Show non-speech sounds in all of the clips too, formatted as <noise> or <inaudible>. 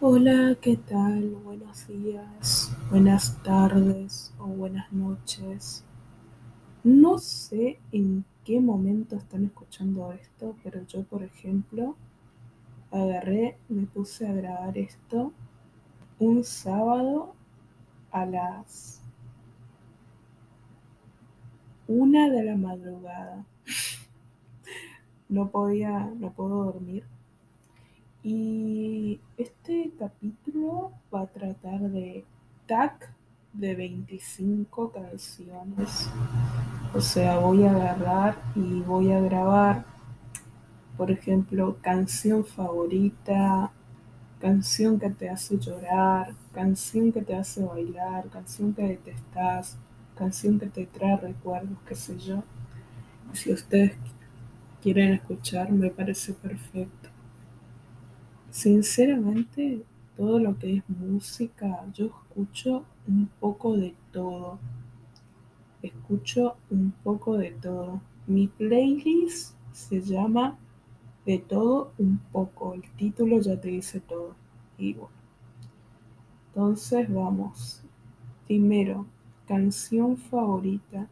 Hola, ¿qué tal? Buenos días, buenas tardes o buenas noches. No sé en qué momento están escuchando esto, pero yo, por ejemplo, agarré, me puse a grabar esto un sábado a las una de la madrugada. <laughs> No podía, no puedo dormir. Y este capítulo va a tratar de TAC de 25 canciones. O sea, voy a agarrar y voy a grabar, por ejemplo, canción favorita, canción que te hace llorar, canción que te hace bailar, canción que detestas, canción que te trae recuerdos, qué sé yo. Si ustedes quieren escuchar, me parece perfecto. Sinceramente, todo lo que es música, yo escucho un poco de todo. Escucho un poco de todo. Mi playlist se llama De todo un poco. El título ya te dice todo. Y bueno. Entonces vamos. Primero, canción favorita.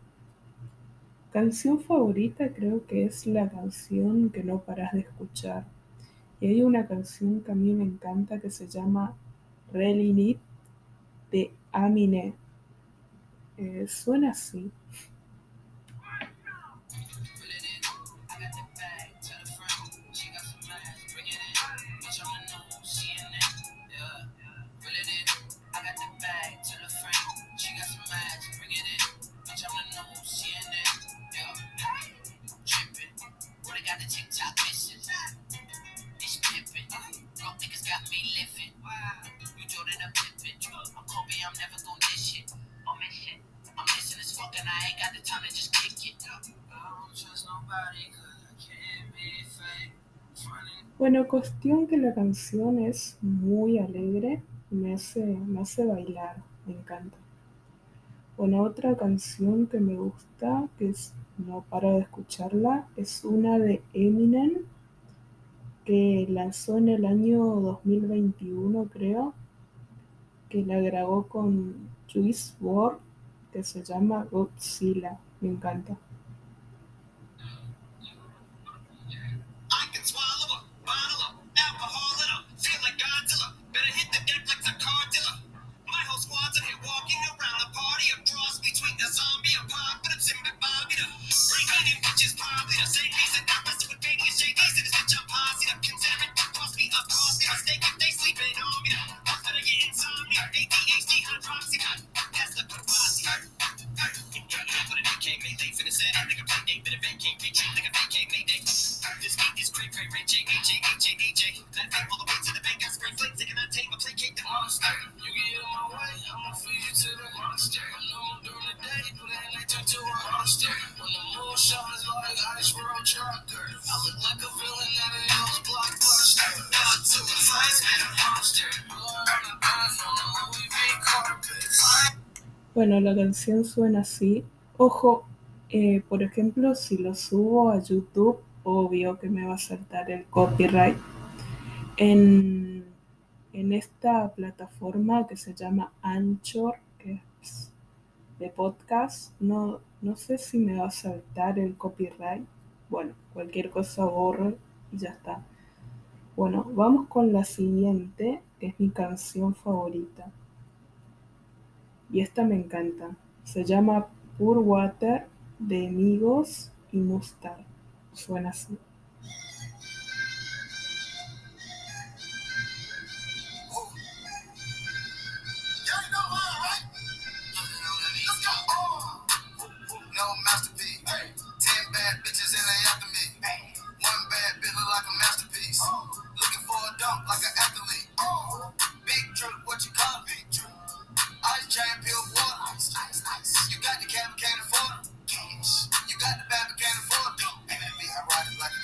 Canción favorita creo que es la canción que no paras de escuchar. Y hay una canción que a mí me encanta que se llama Really Need de Amine. Eh, suena así. Bueno, cuestión que la canción es muy alegre, me hace, me hace bailar, me encanta. Bueno, otra canción que me gusta, que no paro de escucharla, es una de Eminem, que lanzó en el año 2021, creo, que la grabó con Juice WRLD, que se llama Godzilla, me encanta. Bueno, la canción suena así. Ojo, eh, por ejemplo, si lo subo a YouTube, obvio que me va a saltar el copyright. En, en esta plataforma que se llama Anchor, que es de podcast, no, no sé si me va a saltar el copyright. Bueno, cualquier cosa borro y ya está. Bueno, vamos con la siguiente, que es mi canción favorita. Y esta me encanta. Se llama Pure Water de Amigos y Mustard. Suena así.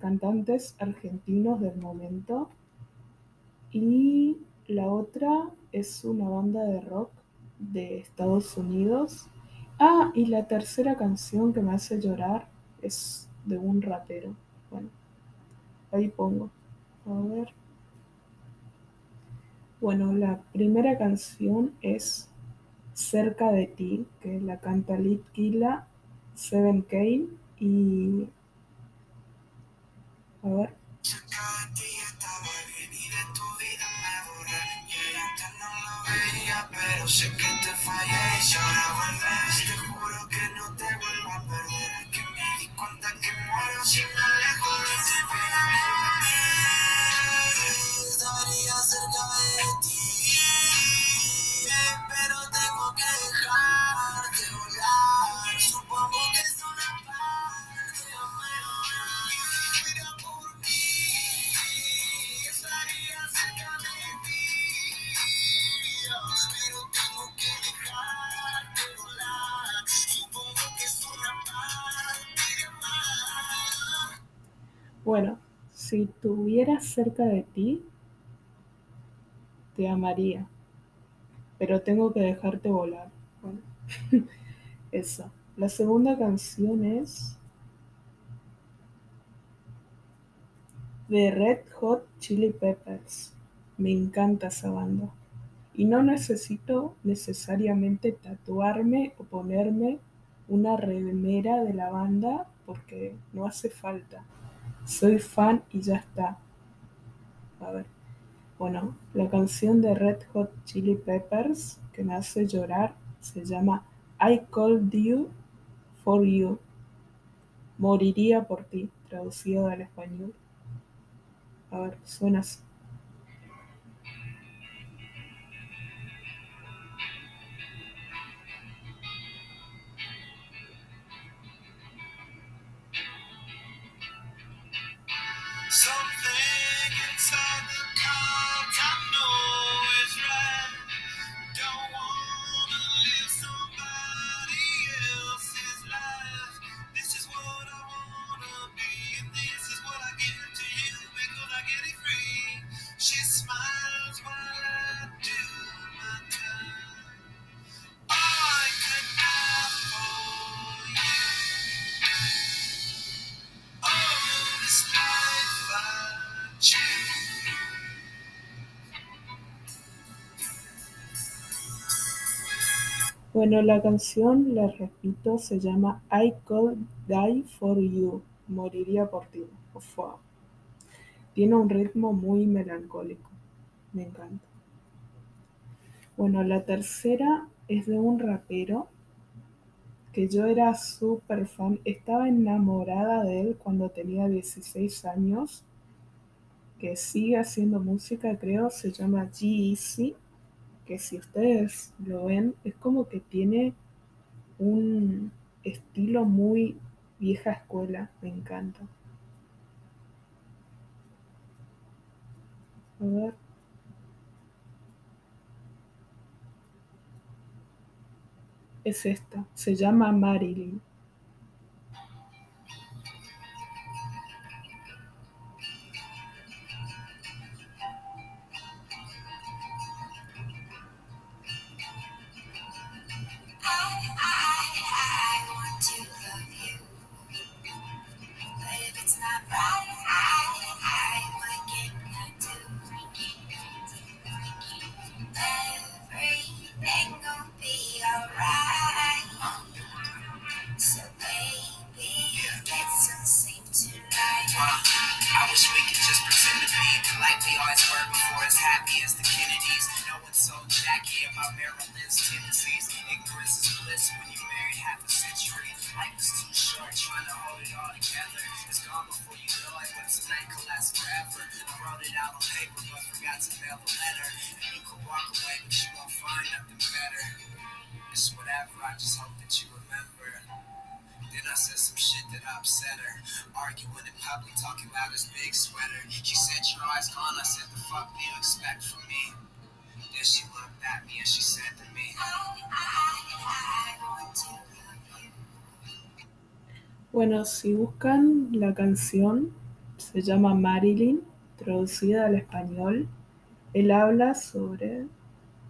cantantes argentinos del momento y la otra es una banda de rock de Estados Unidos. Ah, y la tercera canción que me hace llorar es de un rapero. Bueno, ahí pongo. A ver. Bueno, la primera canción es Cerca de ti, que la canta Litquila, Seven Kane y... Pero sé que te fallé y ahora. Si estuviera cerca de ti, te amaría, pero tengo que dejarte volar. Bueno, <laughs> esa. La segunda canción es de Red Hot Chili Peppers. Me encanta esa banda. Y no necesito necesariamente tatuarme o ponerme una remera de la banda porque no hace falta. Soy fan y ya está. A ver. Bueno, la canción de Red Hot Chili Peppers que me hace llorar se llama I Called You for You. Moriría por ti, traducido al español. A ver, suena así. So Bueno, la canción, la repito, se llama I Could Die for You. Moriría por ti. Ufua. Tiene un ritmo muy melancólico. Me encanta. Bueno, la tercera es de un rapero que yo era súper fan. Estaba enamorada de él cuando tenía 16 años. Que sigue haciendo música, creo. Se llama G-Eazy. Que si ustedes lo ven, es como que tiene un estilo muy vieja escuela. Me encanta. A ver. Es esta. Se llama Marilyn. Si buscan la canción, se llama Marilyn, traducida al español. Él habla sobre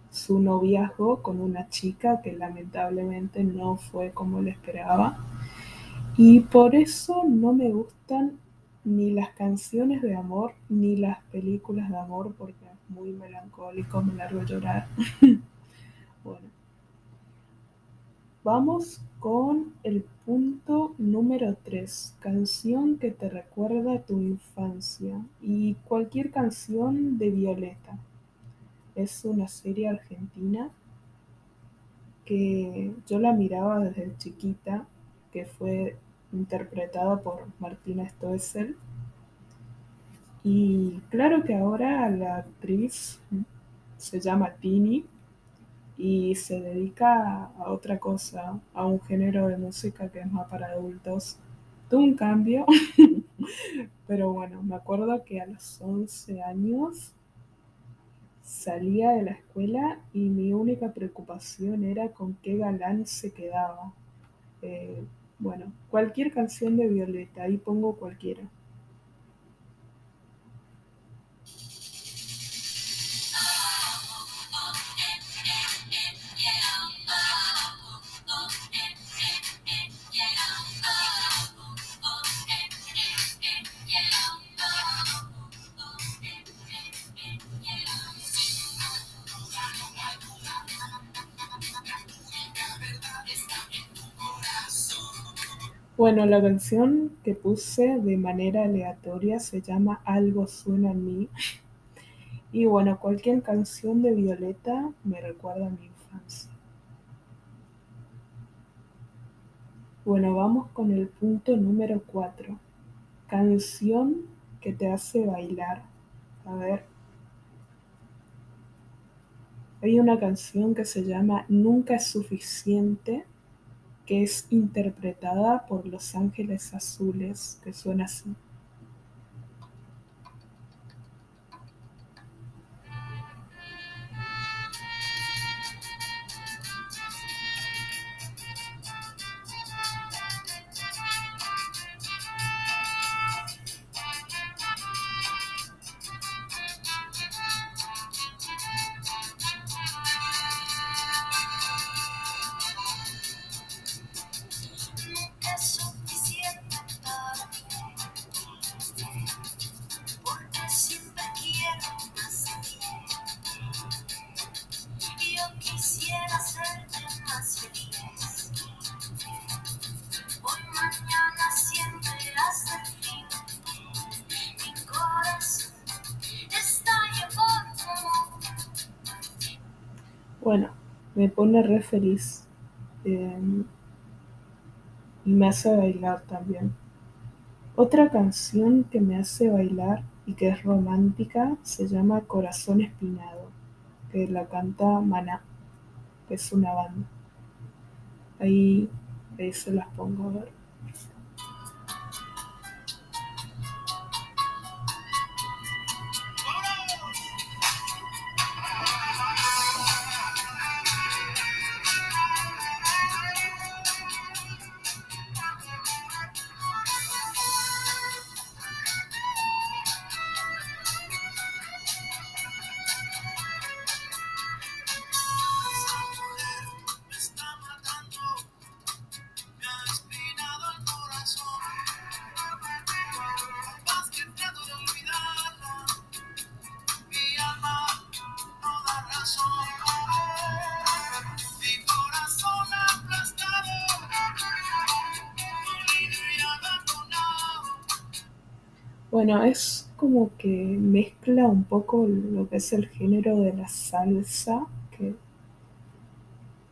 su noviazgo con una chica que lamentablemente no fue como él esperaba. Y por eso no me gustan ni las canciones de amor ni las películas de amor porque es muy melancólico, me largo a llorar. <laughs> bueno. Vamos con el punto número 3, canción que te recuerda a tu infancia y cualquier canción de Violeta. Es una serie argentina que yo la miraba desde chiquita, que fue interpretada por Martina Stoessel. Y claro que ahora la actriz se llama Tini y se dedica a otra cosa, a un género de música que es más para adultos. Tuvo un cambio, <laughs> pero bueno, me acuerdo que a los 11 años salía de la escuela y mi única preocupación era con qué galán se quedaba. Eh, bueno, cualquier canción de Violeta, ahí pongo cualquiera. Bueno, la canción que puse de manera aleatoria se llama Algo suena en mí. Y bueno, cualquier canción de Violeta me recuerda a mi infancia. Bueno, vamos con el punto número 4. Canción que te hace bailar. A ver. Hay una canción que se llama Nunca es suficiente que es interpretada por Los Ángeles Azules, que suena así. Bueno, me pone re feliz. Em, y me hace bailar también. Otra canción que me hace bailar y que es romántica se llama Corazón Espinado, que la canta Maná, que es una banda. Ahí, ahí se las pongo a ver. Bueno, es como que mezcla un poco lo que es el género de la salsa, que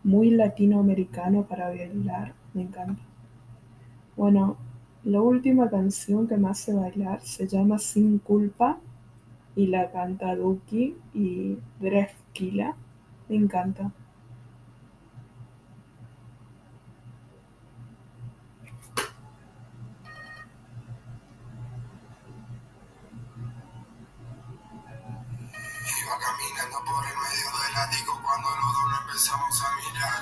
muy latinoamericano para bailar, me encanta. Bueno, la última canción que me hace bailar se llama Sin Culpa y la canta Duki y Drefkila. Me encanta. Iba caminando por el medio del ático cuando los dos nos empezamos a mirar.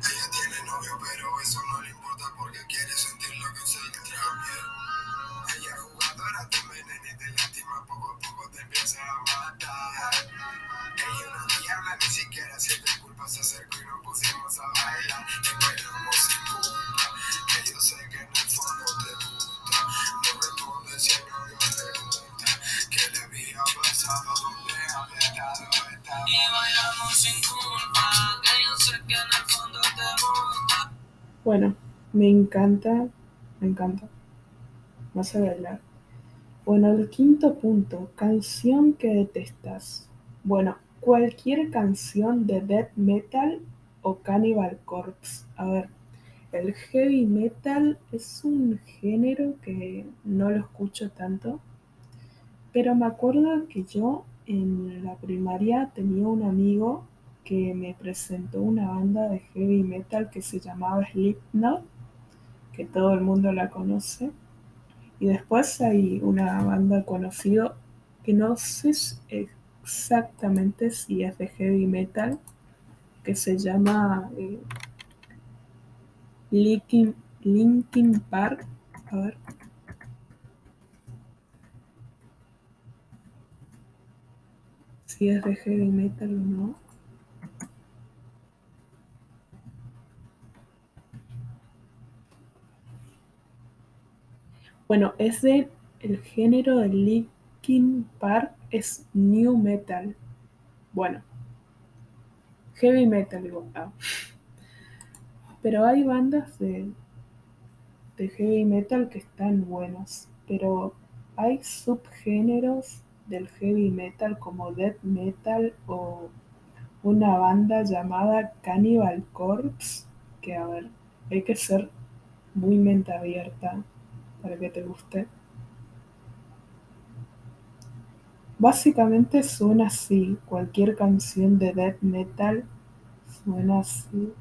Ella tiene novio, pero eso no le importa porque quiere sentir lo que se bien. Ella jugadora te envenena y te lastima, poco a poco te empieza a matar. Ella no diabla, ni siquiera siente culpa, se acercó y nos pusimos a bailar. Bueno, me encanta, me encanta. Vas a bailar. Bueno, el quinto punto, canción que detestas. Bueno, cualquier canción de death metal o Cannibal Corpse. A ver, el heavy metal es un género que no lo escucho tanto, pero me acuerdo que yo en la primaria tenía un amigo que me presentó una banda de heavy metal que se llamaba Slipknot, que todo el mundo la conoce. Y después hay una banda conocida que no sé exactamente si es de heavy metal, que se llama eh, Linkin, Linkin Park. A ver. Si es de heavy metal o no. Bueno, es de el género de Linkin Park es new metal. Bueno, heavy metal igual. ah. Pero hay bandas de, de heavy metal que están buenas. Pero hay subgéneros del heavy metal como death metal o una banda llamada Cannibal Corpse. Que a ver, hay que ser muy mente abierta para que te guste. Básicamente suena así, cualquier canción de death metal suena así.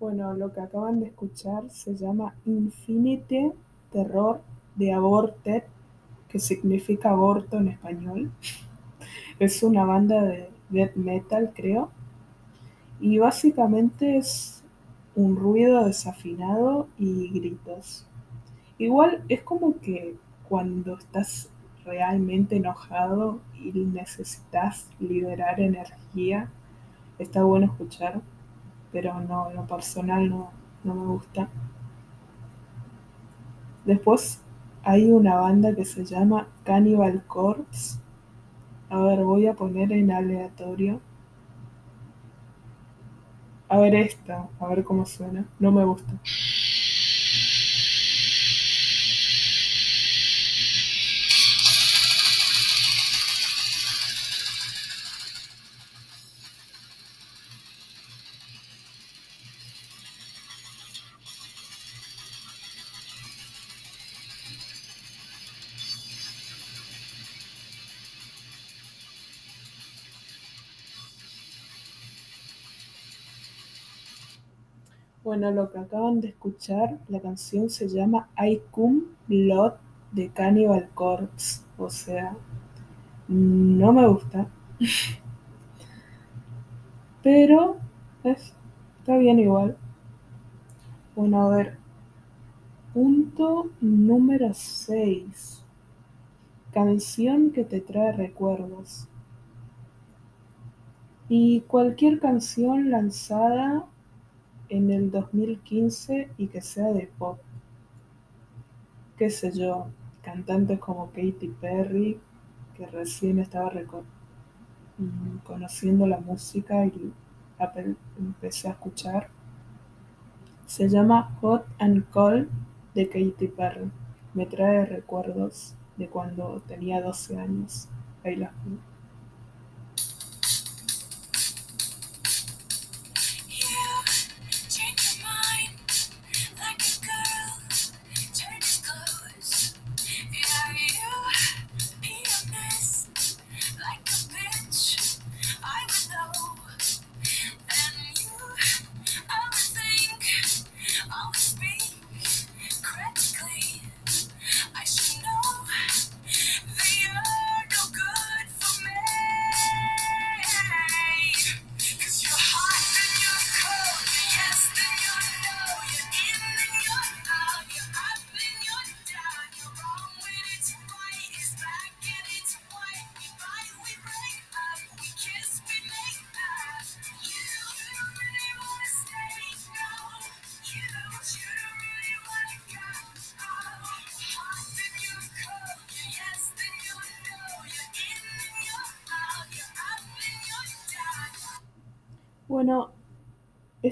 Bueno, lo que acaban de escuchar se llama Infinite Terror de Aborted, que significa aborto en español. <laughs> Es una banda de death metal, creo. Y básicamente es un ruido desafinado y gritos. Igual es como que cuando estás realmente enojado y necesitas liberar energía, está bueno escuchar, pero no, en lo personal no, no me gusta. Después hay una banda que se llama Cannibal Corpse. A ver, voy a poner en aleatorio. A ver esta, a ver cómo suena. No me gusta. Bueno, lo que acaban de escuchar, la canción se llama I Come Blood de Cannibal Corpse. O sea, no me gusta. <laughs> Pero es- está bien igual. Bueno, a ver. Punto número 6. Canción que te trae recuerdos. Y cualquier canción lanzada en el 2015 y que sea de pop. Qué sé yo, cantantes como Katy Perry, que recién estaba mm, conociendo la música y empecé a escuchar. Se llama Hot and Cold de Katy Perry. me trae recuerdos de cuando tenía 12 años. Ahí las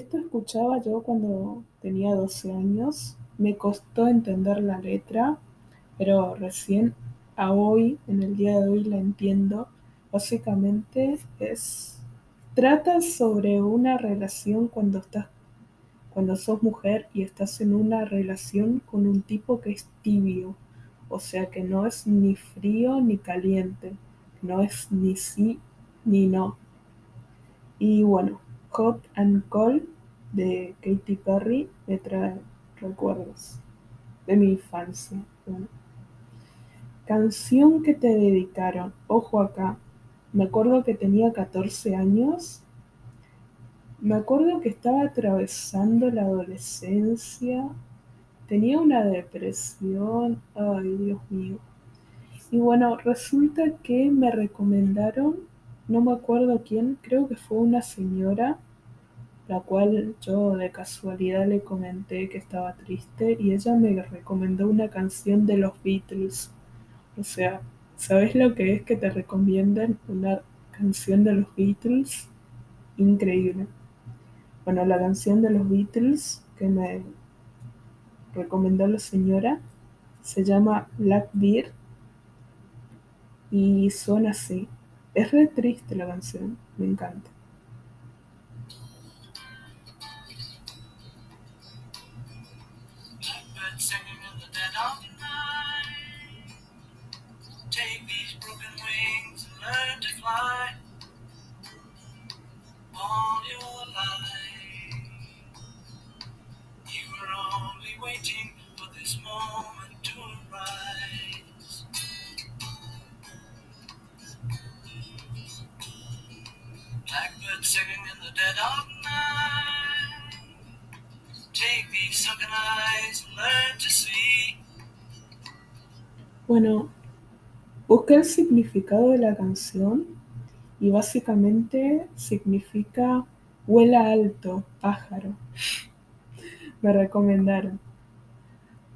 esto escuchaba yo cuando tenía 12 años. Me costó entender la letra, pero recién a hoy, en el día de hoy, la entiendo. Básicamente es trata sobre una relación cuando estás cuando sos mujer y estás en una relación con un tipo que es tibio, o sea que no es ni frío ni caliente, no es ni sí ni no. Y bueno, Hot and Cold de Katy Perry me trae recuerdos de mi infancia. Canción que te dedicaron, ojo acá, me acuerdo que tenía 14 años, me acuerdo que estaba atravesando la adolescencia, tenía una depresión, ay Dios mío. Y bueno, resulta que me recomendaron, no me acuerdo quién, creo que fue una señora, la cual yo de casualidad le comenté que estaba triste y ella me recomendó una canción de los Beatles. O sea, ¿sabes lo que es que te recomienden una canción de los Beatles? Increíble. Bueno, la canción de los Beatles que me recomendó la señora se llama Blackbeard y suena así. Es re triste la canción, me encanta. Bueno, busqué el significado de la canción y básicamente significa vuela alto, pájaro. <laughs> Me recomendaron.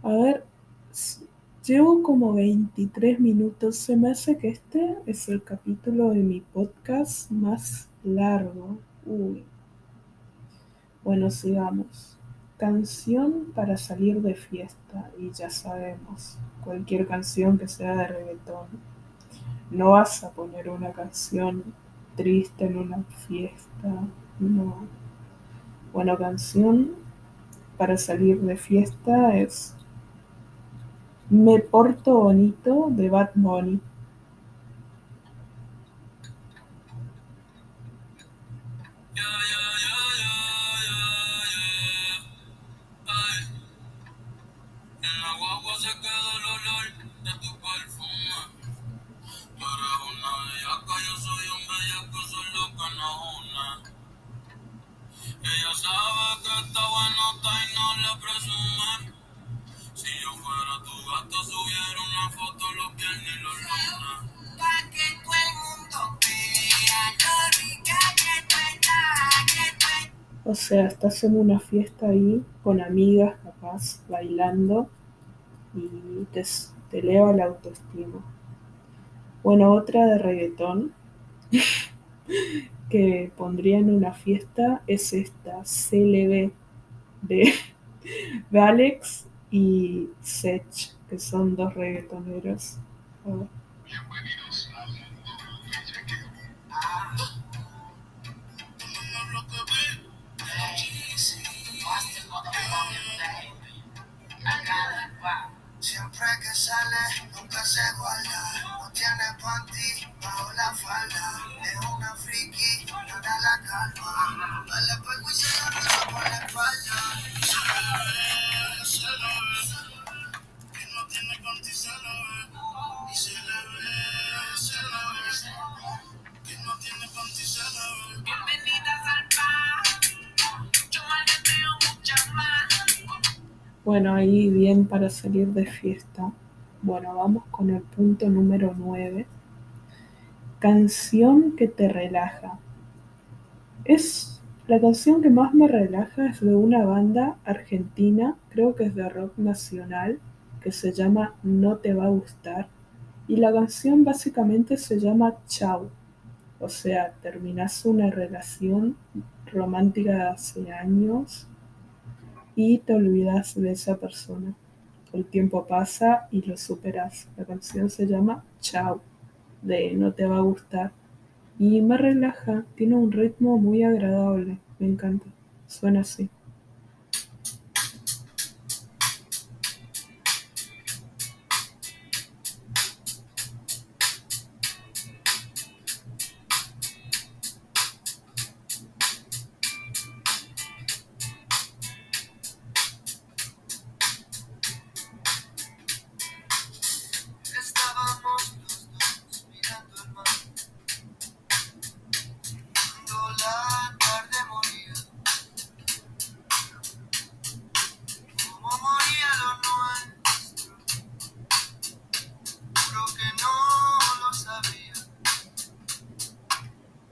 A ver, llevo como 23 minutos. Se me hace que este es el capítulo de mi podcast más largo. Uy. Bueno, sigamos. Canción para salir de fiesta. Y ya sabemos, cualquier canción que sea de reggaetón. No vas a poner una canción triste en una fiesta. No. Bueno, canción para salir de fiesta es Me porto bonito de Bad Bunny. Se queda el olor de tu perfume. O sea, estás en una fiesta ahí con amigas, capaz, bailando y te, te eleva la autoestima. Bueno, otra de reggaetón que pondría en una fiesta es esta CLB de, de Alex y Sech, que son dos reggaetoneros. A ver. Siempre que sale, nunca se guarda. No tiene panty bajo la falda. Es una friki, no da la calma. No le pego se la por la espalda. Bueno, ahí bien para salir de fiesta. Bueno, vamos con el punto número 9. Canción que te relaja. Es la canción que más me relaja es de una banda argentina, creo que es de rock nacional, que se llama No te va a gustar. Y la canción básicamente se llama Chau. O sea, terminas una relación romántica de hace años y te olvidas de esa persona. El tiempo pasa y lo superas. La canción se llama Chao, de No te va a gustar. Y me relaja, tiene un ritmo muy agradable, me encanta. Suena así.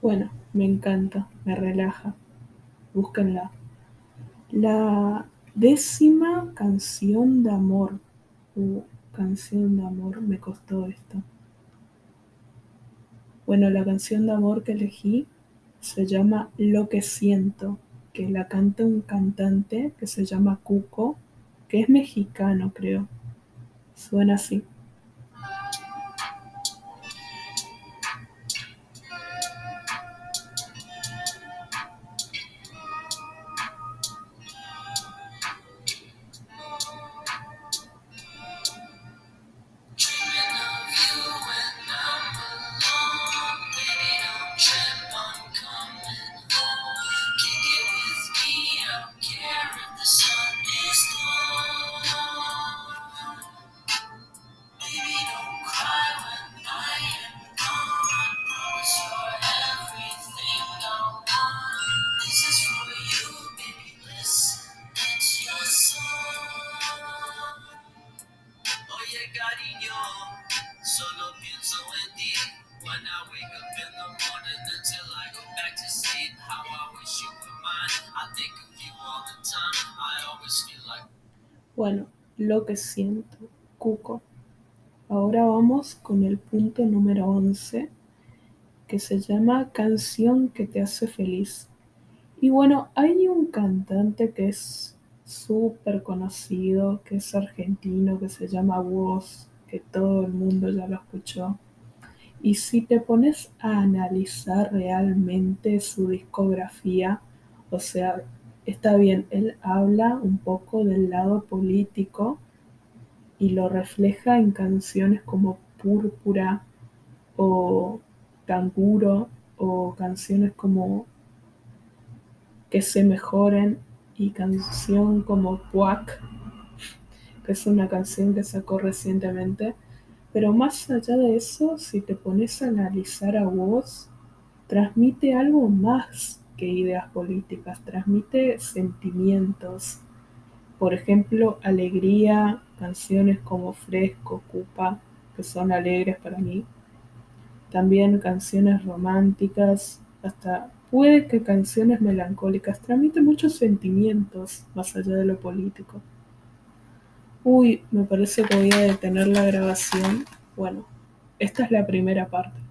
Bueno, me encanta, me relaja. Búsquenla. La décima canción de amor. Uh, canción de amor, me costó esto. Bueno, la canción de amor que elegí se llama Lo que siento, que la canta un cantante que se llama Cuco, que es mexicano, creo. Suena así. Lo que siento, Cuco. Ahora vamos con el punto número 11, que se llama Canción que te hace feliz. Y bueno, hay un cantante que es súper conocido, que es argentino, que se llama Woz, que todo el mundo ya lo escuchó. Y si te pones a analizar realmente su discografía, o sea, está bien, él habla un poco del lado político y lo refleja en canciones como Púrpura o Canguro o canciones como Que se mejoren y canción como Puac, que es una canción que sacó recientemente. Pero más allá de eso, si te pones a analizar a vos, transmite algo más ideas políticas, transmite sentimientos. Por ejemplo, alegría, canciones como Fresco, Cupa, que son alegres para mí. También canciones románticas, hasta puede que canciones melancólicas. Transmite muchos sentimientos más allá de lo político. Uy, me parece que voy a detener la grabación. Bueno, esta es la primera parte.